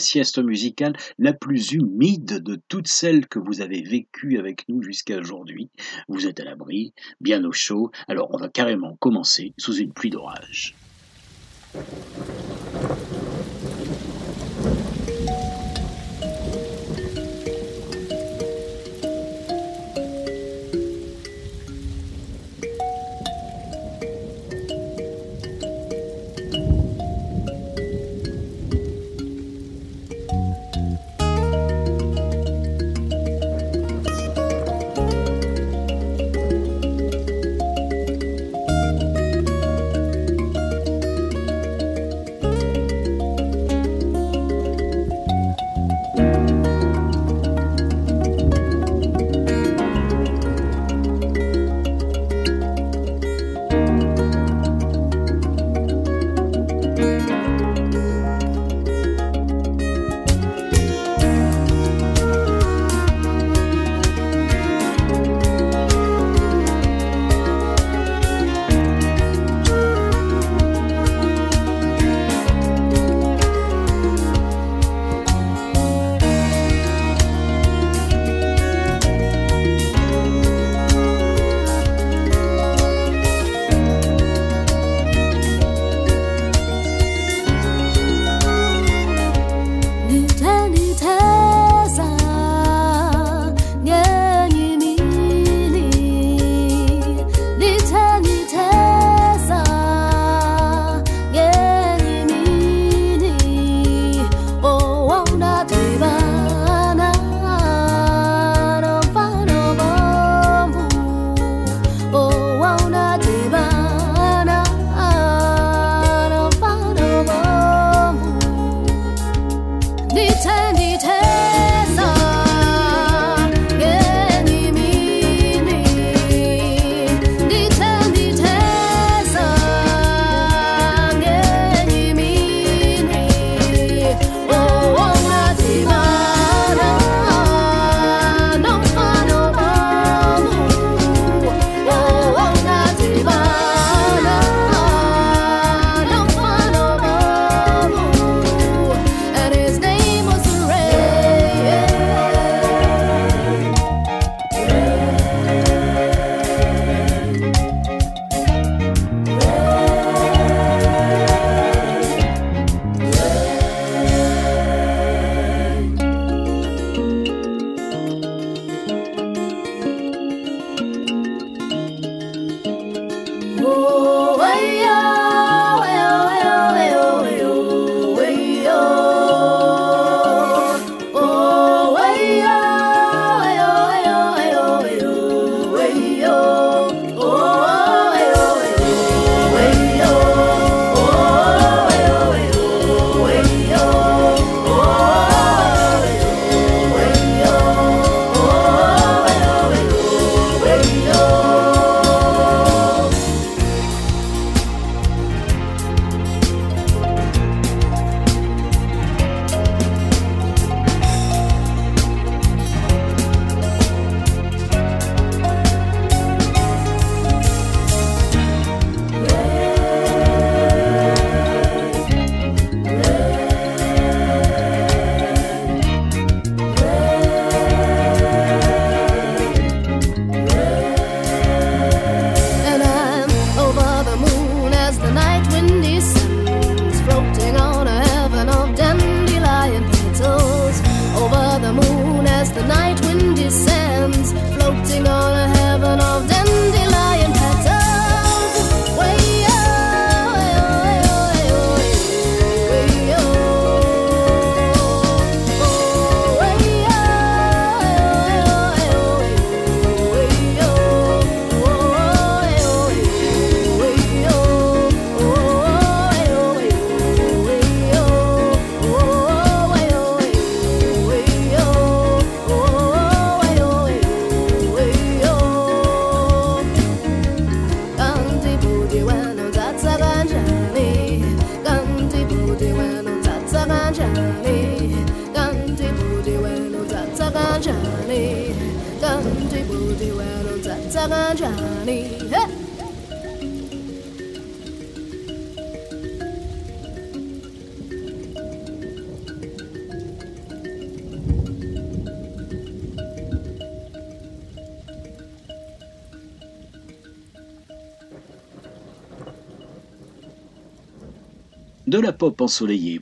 sieste musicale la plus humide de toutes celles que vous avez vécues avec nous jusqu'à aujourd'hui. Vous êtes à l'abri, bien au chaud, alors on va carrément commencer sous une pluie d'orage.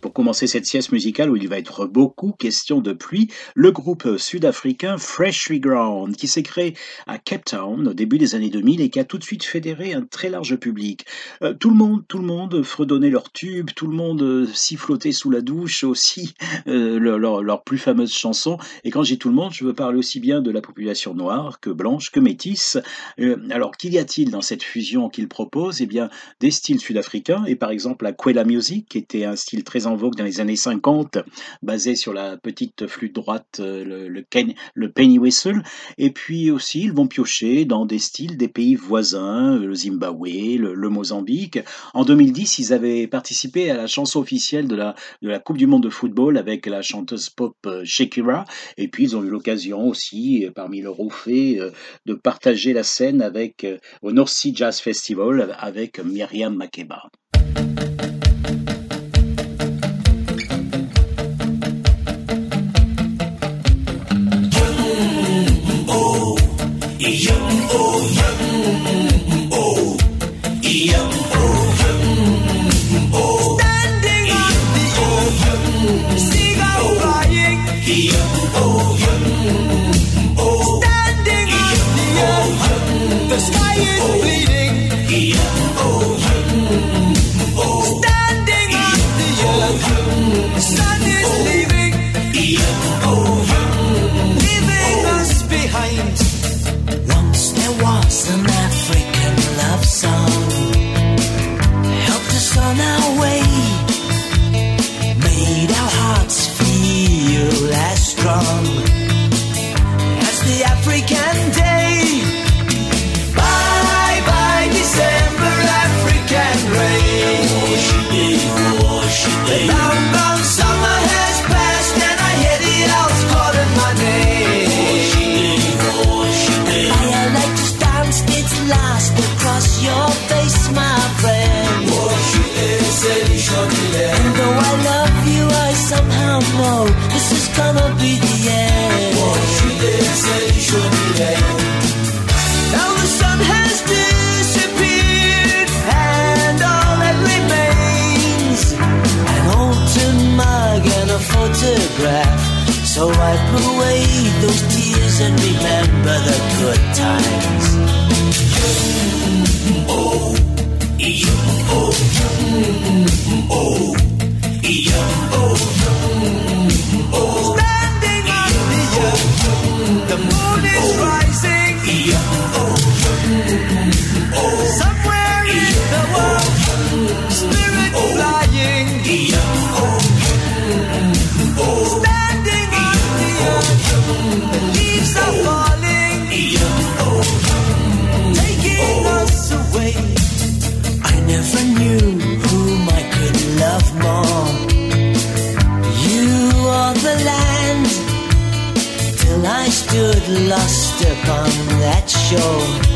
Pour commencer cette sieste musicale où il va être beaucoup question de pluie, le groupe sud-africain Freshly Ground, qui s'est créé Cape Town au début des années 2000 et qui a tout de suite fédéré un très large public. Euh, tout le monde, tout le monde fredonnait leurs tubes, tout le monde euh, sifflotait sous la douche aussi euh, leurs leur, plus fameuses chansons. Et quand j'ai tout le monde, je veux parler aussi bien de la population noire que blanche que métisse. alors qu'y a-t-il dans cette fusion qu'ils proposent? Eh bien, des styles sud-africains et par exemple la Quella Music qui était un style très en vogue dans les années 50, basé sur la petite flûte droite, euh, le, le, penny whistle. Et puis aussi, ils vont dans des styles des pays voisins, le Zimbabwe, le, Mozambique. En 2010, ils avaient participé à la chanson officielle de la, Coupe du Monde de football avec la chanteuse pop euh, Shakira. Et puis, ils ont eu l'occasion aussi, euh, parmi leurs hauts de partager la scène au North Sea Jazz Festival avec Myriam Makeba. Thank you. the African. So wipe away those tears and remember the good times. Lost upon that shore,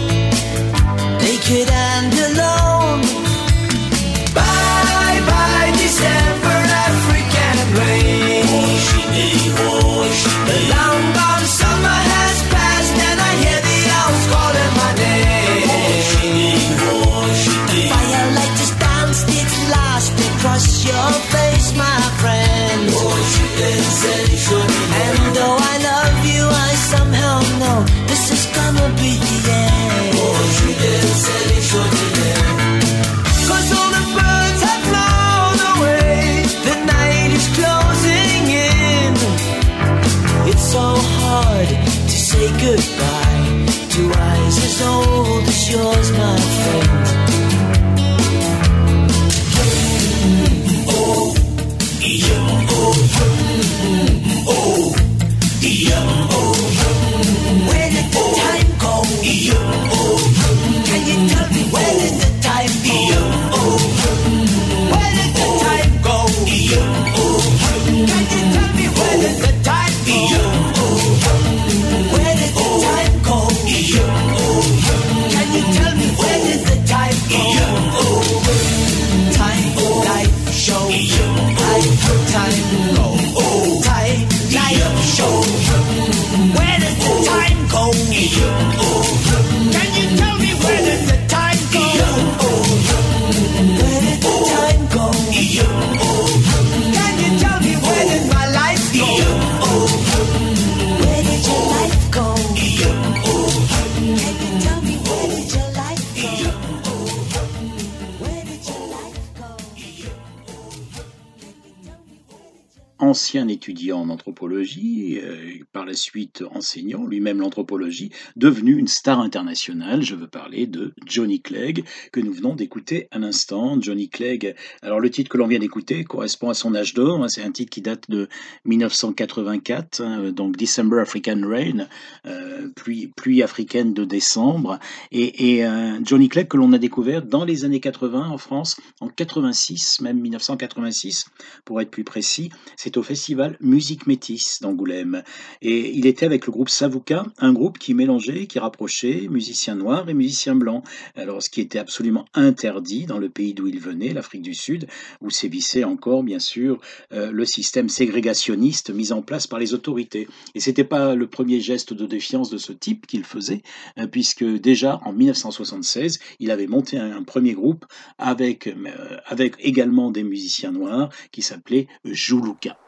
ancien étudiant en anthropologie, euh, par la suite enseignant lui-même l'anthropologie, devenu une star internationale. Je veux parler de Johnny Clegg, que nous venons d'écouter à l'instant. Johnny Clegg, alors le titre que l'on vient d'écouter correspond à son âge d'or, hein, c'est un titre qui date de 1984, hein, donc December African Rain, euh, pluie, africaine de décembre, et, et euh, Johnny Clegg que l'on a découvert dans les années 80 en France, en 86, même 1986, pour être plus précis. C'est au festival Musique Métis d'Angoulême. Et il était avec le groupe Savouka, un groupe qui mélangeait, qui rapprochait musiciens noirs et musiciens blancs. Alors, ce qui était absolument interdit dans le pays d'où il venait, l'Afrique du Sud, où sévissait encore, bien sûr, euh, le système ségrégationniste mis en place par les autorités. Et c'était pas le premier geste de défiance de ce type qu'il faisait, euh, puisque déjà en 1976, il avait monté un, un premier groupe avec, euh, avec également des musiciens noirs qui s'appelait Jouluka.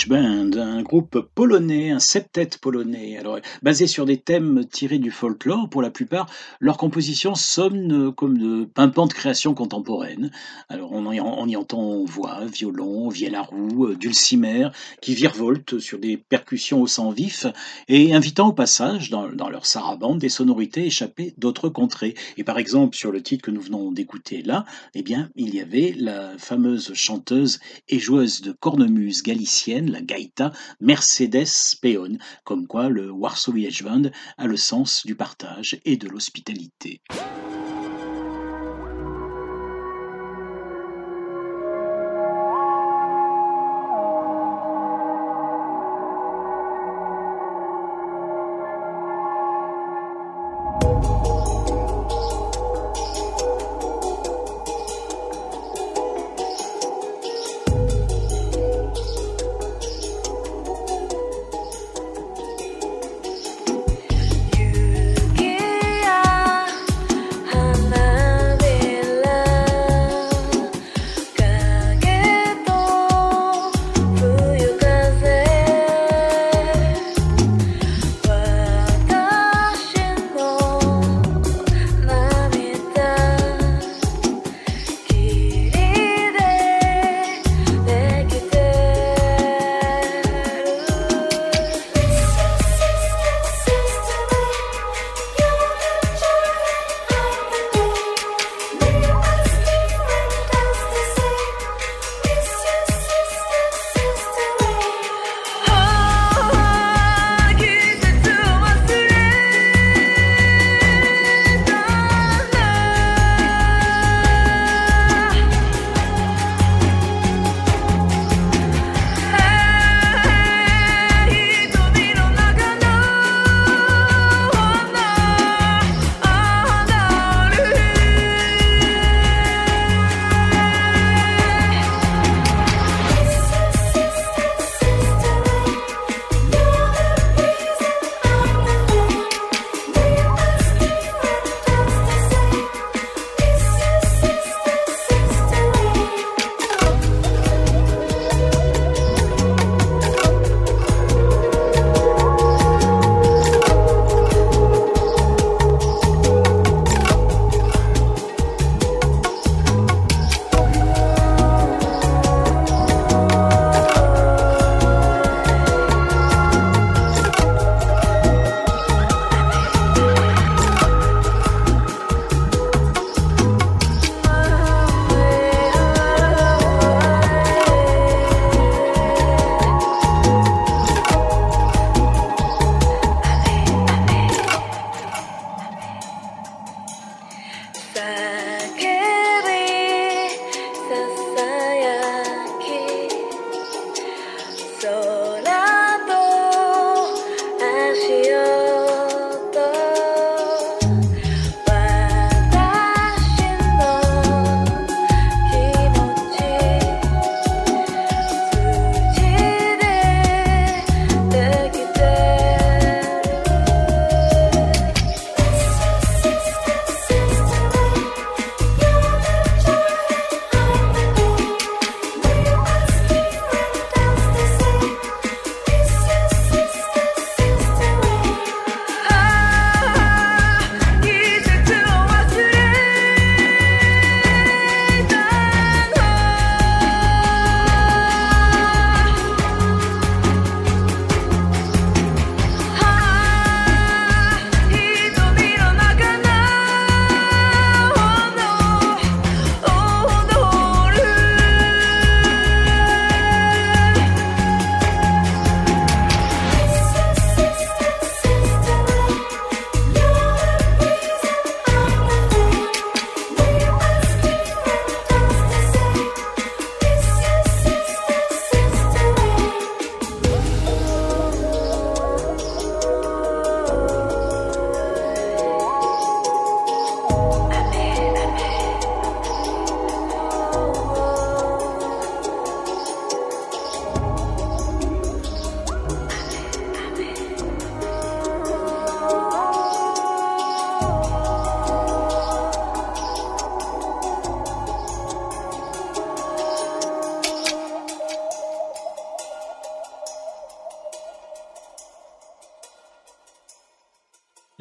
Warsaw Village Band, un groupe polonais, un septet polonais, alors basé sur des thèmes tirés du folklore pour la plupart. Leurs compositions sonnent comme de pimpantes créations contemporaines. Alors on y, entend voix, violon, vielle à roue, euh, dulcimer, qui virevoltent sur des percussions au sang vif et invitant au passage dans, dans leur sarabande des sonorités échappées d'autres contrées. Et par exemple sur le titre que nous venons d'écouter là, eh bien il y avait la fameuse chanteuse et joueuse de cornemuse galicienne, la gaïta Mercedes Peon, comme quoi le Warsaw Band a le sens du partage et de l'hospitalité.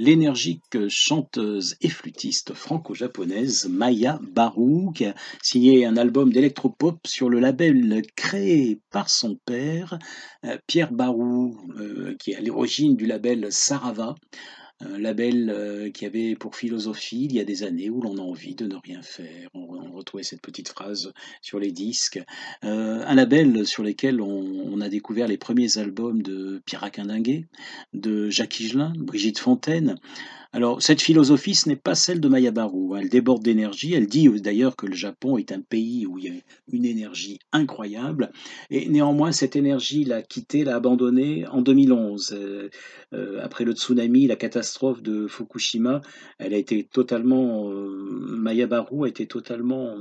L'énergique chanteuse et flûtiste franco-japonaise Maya Baru, qui a signé un album d'électropop sur le label créé par son père, euh, Pierre Barou, euh, qui est à l'origine du label Sarava, un label euh, qui avait pour philosophie il y a des années où l'on a envie de ne rien faire. On, retrouvait cette petite phrase sur les disques. Euh, un label sur lequel on, a découvert les premiers albums de Pierre de Jacques Higelin, Brigitte Fontaine. Alors, cette philosophie, ce n'est pas celle de Maya Baru. Hein. Elle déborde d'énergie. Elle dit d'ailleurs que le Japon est un pays où il y a une énergie incroyable. Et néanmoins, cette énergie l'a quittée, l'a abandonnée en 2011. Euh, euh, après le tsunami, la catastrophe de Fukushima, elle a été totalement. Euh, Maya Baru a été totalement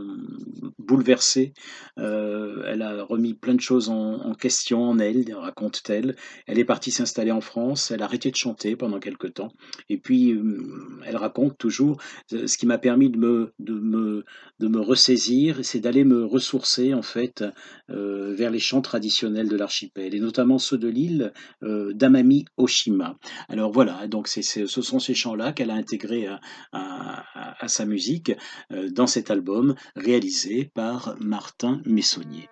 bouleversée. Euh, elle a remis plein de choses en, en question en elle, raconte-t-elle. Elle est partie s'installer en France. Elle a arrêté de chanter pendant quelque temps. Et puis, elle raconte toujours ce qui m'a permis de me, ressaisir, c'est d'aller me ressourcer en fait euh, vers les chants traditionnels de l'archipel, et notamment ceux de l'île euh, d'Amami Oshima. Alors voilà, donc ce sont ces chants-là qu'elle a intégrés à, sa musique euh, dans cet album réalisé par Martin Messonnier.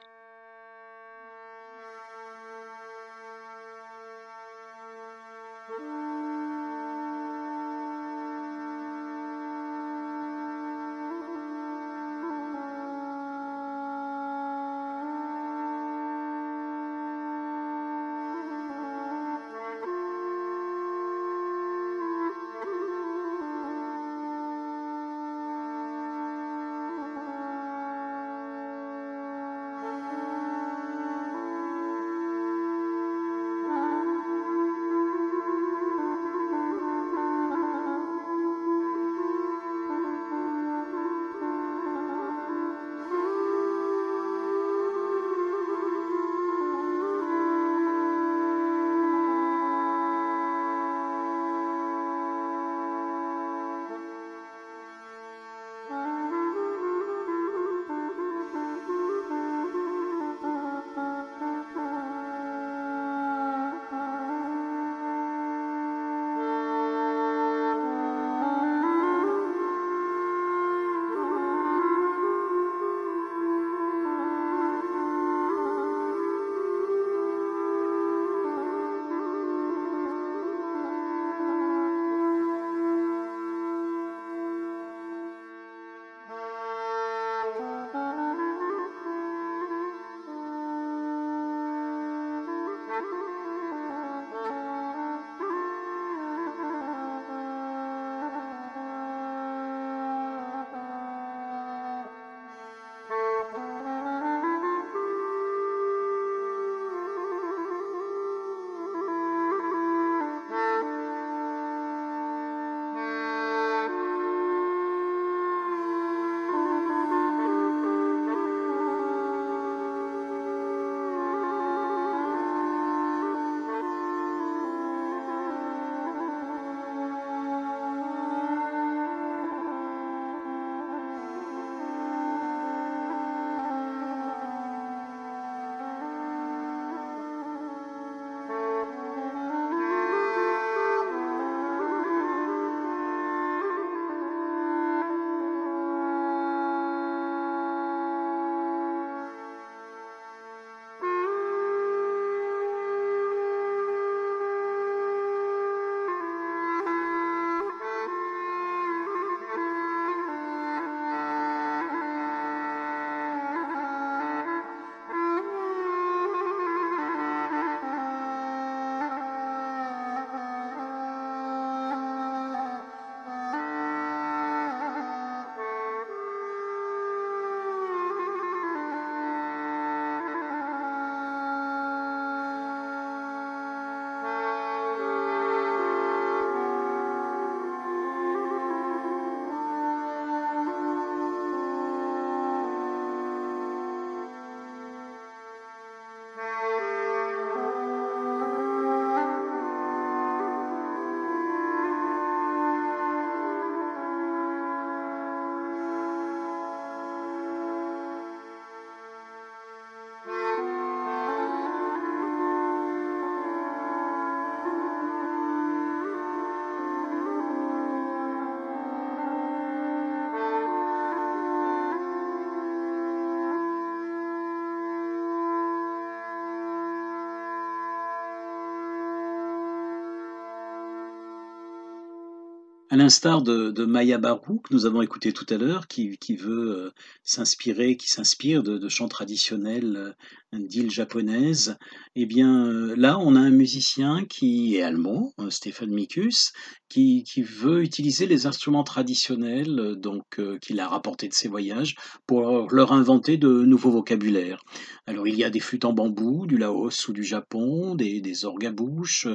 À l'instar de, Maya Barou, que nous avons écouté tout à l'heure, qui, veut euh, s'inspirer, qui s'inspire de, de chants traditionnels d'îles japonaises, eh bien euh, là, on a un musicien qui est allemand, euh, Stéphane Mikus, qui, qui veut utiliser les instruments traditionnels, euh, donc qu'il a rapportés de ses voyages, pour leur, inventer de nouveaux vocabulaires. Alors il y a des flûtes en bambou, du Laos ou du Japon, des, des orgues à bouche,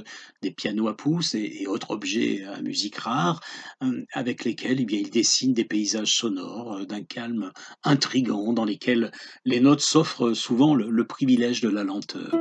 des pianos à pouce et, autres objets à musique rare, avec lesquels eh bien, il dessine des paysages sonores d'un calme intrigant, dans lesquels les notes s'offrent souvent le, le privilège de la lenteur.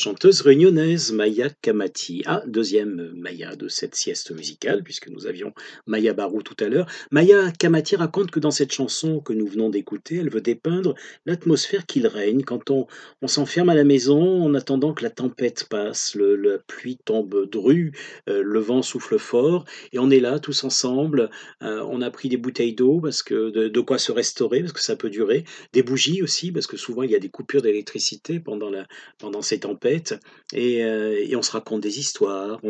Chanteuse réunionnaise Maya Kamati. Ah, deuxième Maya de cette sieste musicale, puisque nous avions Maya Barou tout à l'heure. Maya Kamati raconte que dans cette chanson que nous venons d'écouter, elle veut dépeindre l'atmosphère qu'il règne quand on, s'enferme à la maison en attendant que la tempête passe, le, la pluie tombe drue, euh, le vent souffle fort, et on est là tous ensemble. euh, on a pris des bouteilles d'eau parce que de, quoi se restaurer, parce que ça peut durer, des bougies aussi, parce que souvent il y a des coupures d'électricité pendant, pendant ces tempêtes, et, euh, et on se raconte des histoires,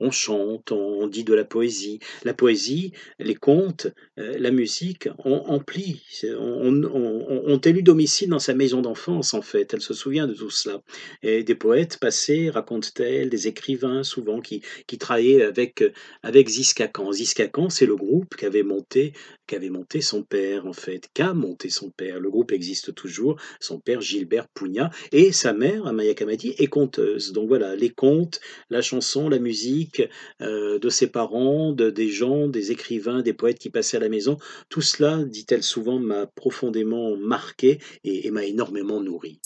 on chante, on, on dit de la poésie. La poésie, les contes, euh, la musique on, on, on, ont élu domicile dans sa maison d'enfance en fait. Elle se souvient de tout cela. Et des poètes passés racontent-elles, des écrivains souvent qui, qui travaillaient avec, avec Ziskakan. Ziskakan, c'est le groupe qu'avait monté, qu'avait monté son père en fait, qu'a monté son père. Le groupe existe toujours, son père Gilbert Pugna, et sa mère, Amaya Kamati, est conteuse. Donc voilà, les contes, la chanson, la musique euh, de ses parents, de, des gens, des écrivains, des poètes qui passaient à la maison, tout cela, dit-elle souvent, m'a profondément marqué et, et m'a énormément nourri.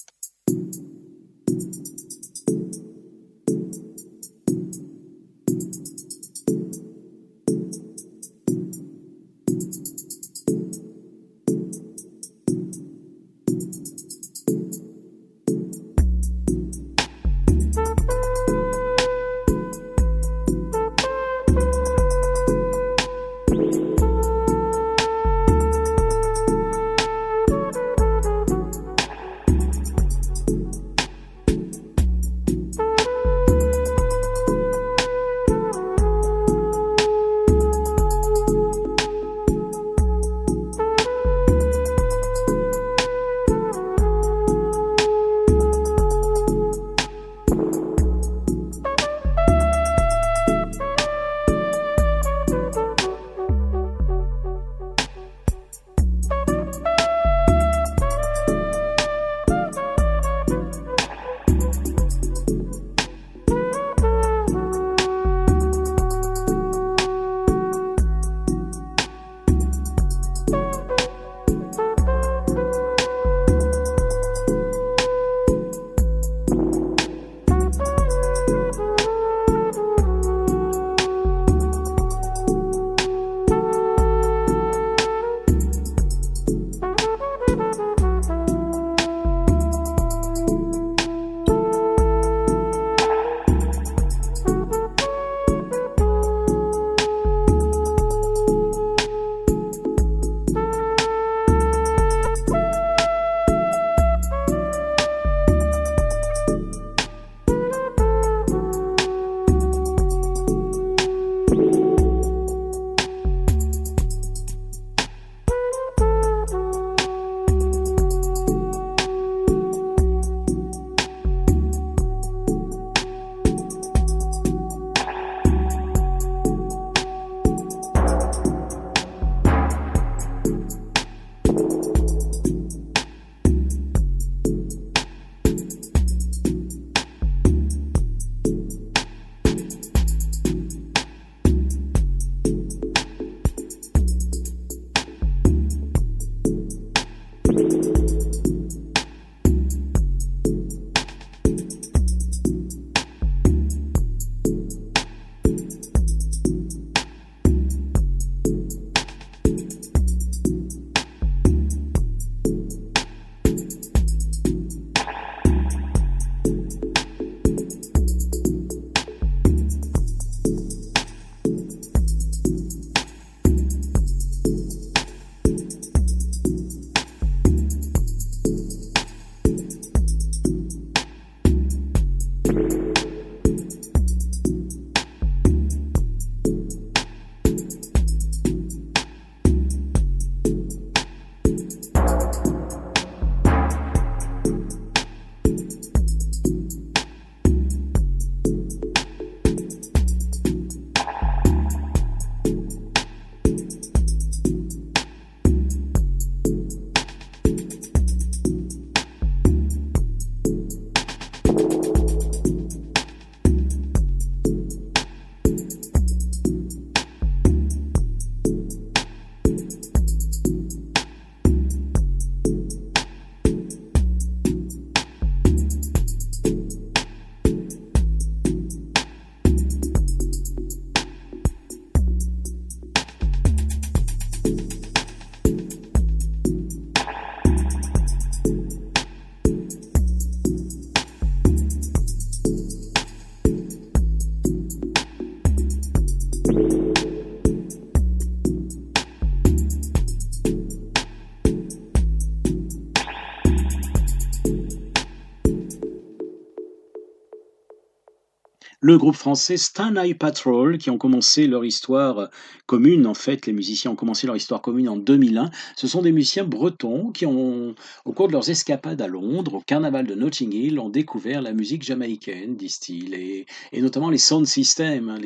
Le groupe français Stan Eye Patrol qui ont commencé leur histoire commune. En fait, les musiciens ont commencé leur histoire commune en 2001. Ce sont des musiciens bretons qui ont, au cours de leurs escapades à Londres, au carnaval de Notting Hill, ont découvert la musique jamaïcaine, disent-ils, et, notamment les sound systems, hein,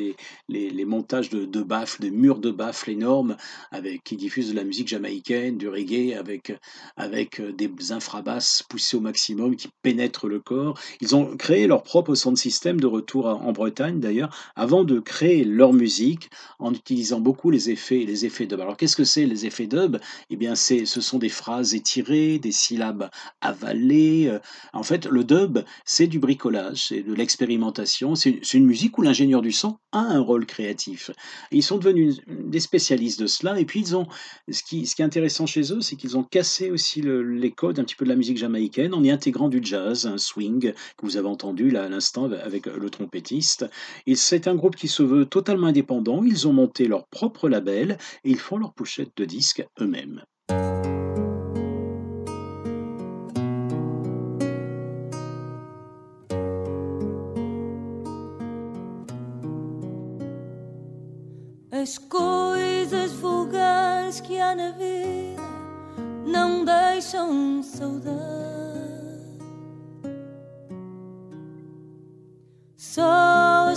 les, montages de, de baffles, des murs de baffles énormes avec, qui diffusent de la musique jamaïcaine, du reggae, avec, avec des infrabasses poussées au maximum qui pénètrent le corps. Ils ont créé leur propre sound system de retour en Bretagne d'ailleurs, avant de créer leur musique en utilisant beaucoup les effets les effets dub. Alors qu'est-ce que c'est les effets dub? Eh bien, c'est, ce sont des phrases étirées, des syllabes avalées. euh. En fait, le dub, c'est du bricolage, c'est de l'expérimentation. C'est, une musique où l'ingénieur du son a un rôle créatif. Ils sont devenus des spécialistes de cela. Et puis ils ont, ce qui, est intéressant chez eux, c'est qu'ils ont cassé aussi le- les codes un petit peu de la musique jamaïcaine en y intégrant du jazz, un swing que vous avez entendu là à l'instant avec le trompettiste. Et c'est un groupe qui se veut totalement indépendant. Ils ont monté leur propre label et ils font leur pochette de disques eux-mêmes.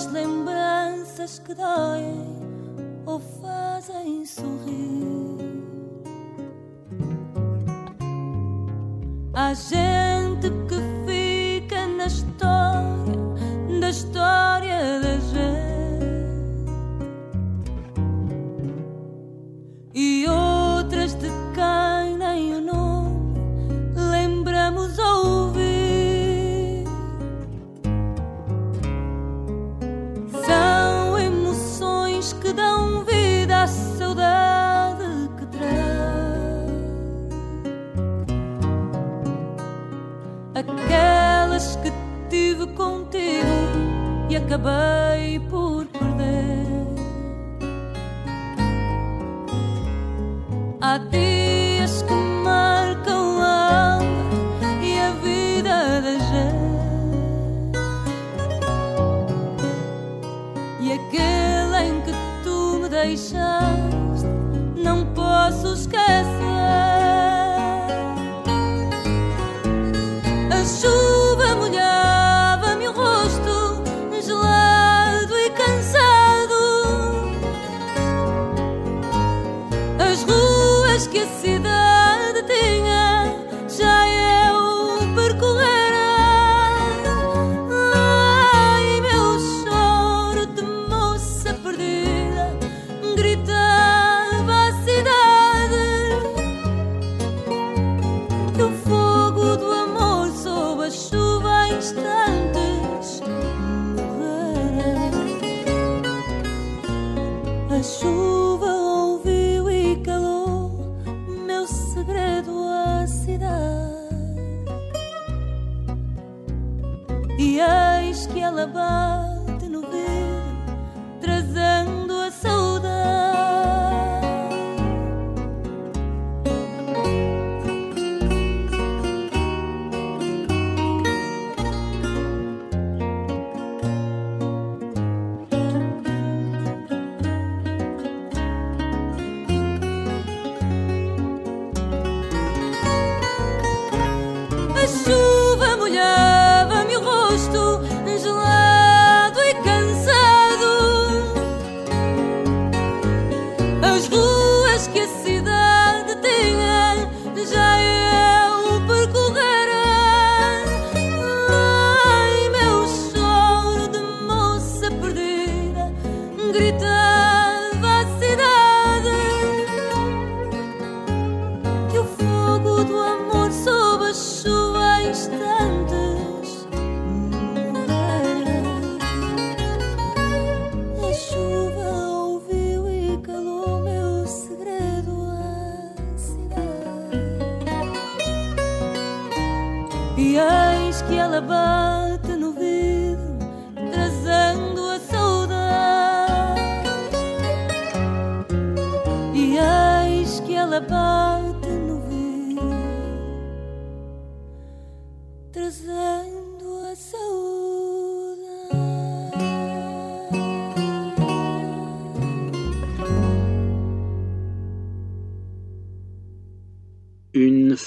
As lembranças que doem ou fazem sorrir. Há gente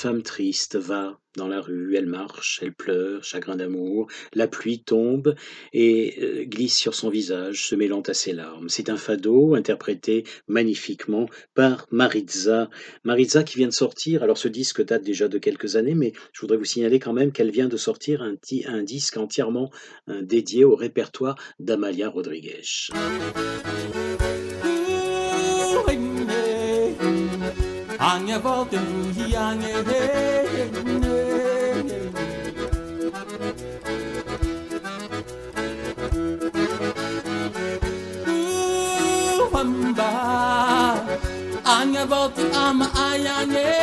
femme triste va dans la rue, elle marche, elle pleure, chagrin d'amour, la pluie tombe et euh, glisse sur son visage, se mêlant à ses larmes. C'est un fado interprété magnifiquement par Maritza. Maritza qui vient de sortir, alors ce disque date déjà de quelques années, mais je voudrais vous signaler quand même qu'elle vient de sortir un, un disque entièrement euh, dédié au répertoire d'Amalia Rodriguez. Anya volte muhi anya he Wamba Anya volte ama ayane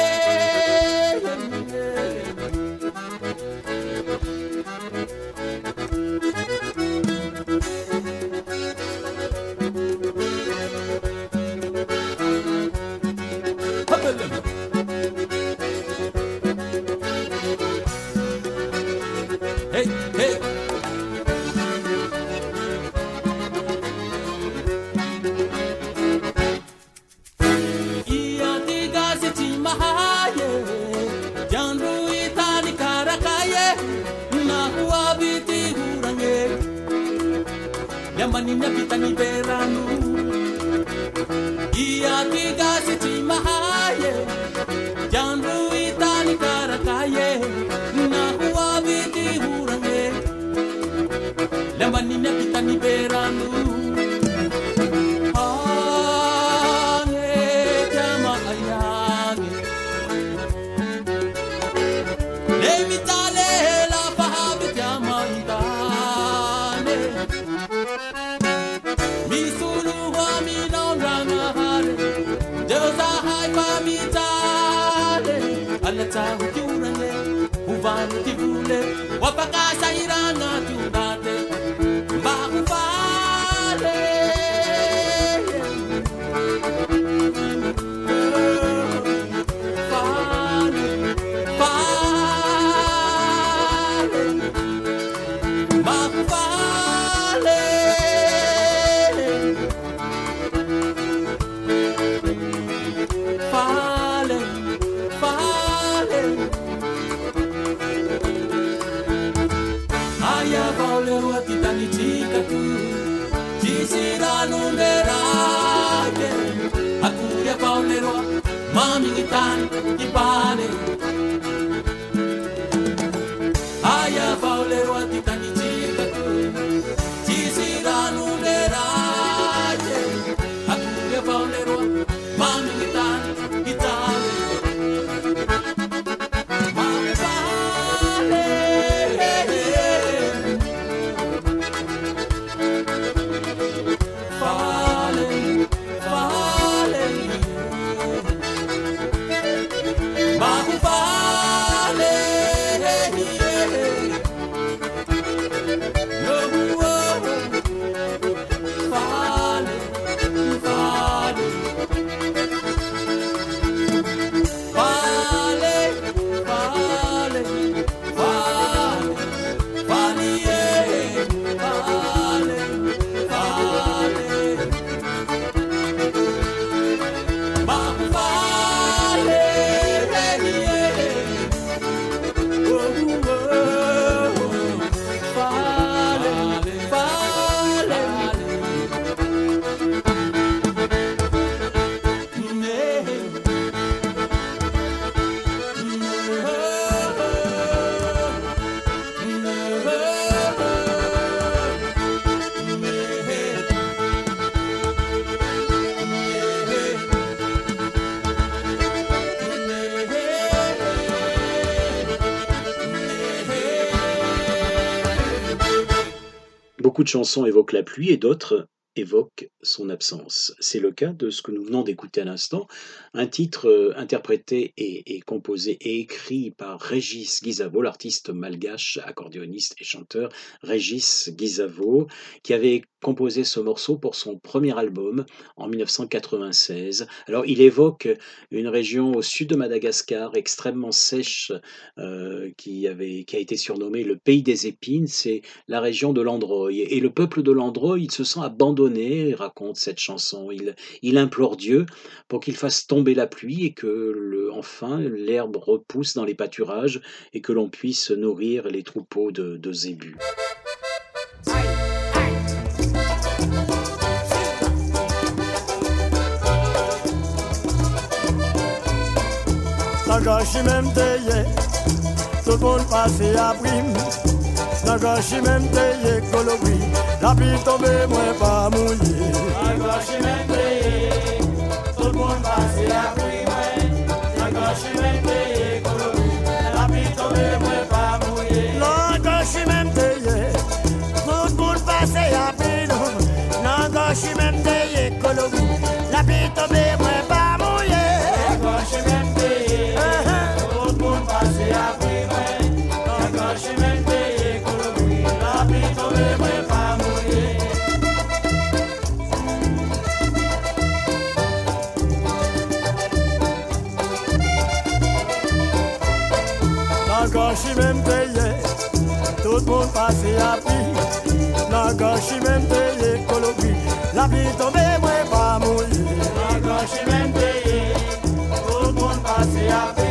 mahaye Jandu itani karakaye Na hua biti hurange. Yamani na bitani beranu chansons évoquent la pluie et d'autres évoquent son absence. C'est le cas de ce que nous venons d'écouter à l'instant, un titre euh, interprété et, et composé et écrit par Régis Guizavo, l'artiste malgache, accordéoniste et chanteur Régis Guizavo, qui avait composé ce morceau pour son premier album en 1996. Alors il évoque une région au sud de Madagascar extrêmement sèche euh, qui, avait, qui a été surnommée le pays des épines, c'est la région de l'Androy. Et le peuple de l'Androy, il se sent abandonné, raconte cette chanson. Il, il implore Dieu pour qu'il fasse tomber la pluie et que enfin l'herbe repousse dans les pâturages et que l'on puisse nourrir les troupeaux de zébus. Nan goshi menm teye Tout moun pase aprim Nan goshi menm teye kolobri La pi tombe mwen pa mouye. Nan goshi menm teye Tout moun pase aprim eh. Nan goshi menm teye kon pase api Nan ganshi men peye kolobi La pli tombe mwen pa mouye Nan ganshi men peye kon kon pase api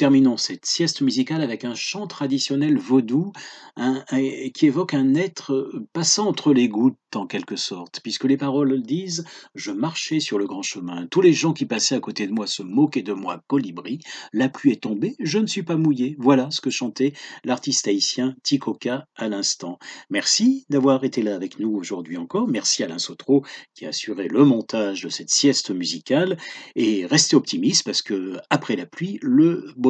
terminons cette sieste musicale avec un chant traditionnel vaudou qui évoque un être passant entre les gouttes en quelque sorte, puisque les paroles disent ⁇ Je marchais sur le grand chemin, tous les gens qui passaient à côté de moi se moquaient de moi, colibri, la pluie est tombée, je ne suis pas mouillé. ⁇ Voilà ce que chantait l'artiste haïtien Tikoka à l'instant. Merci d'avoir été là avec nous aujourd'hui encore. Merci Alain Sotro qui a assuré le montage de cette sieste musicale. Et restez optimistes parce que après la pluie, le beau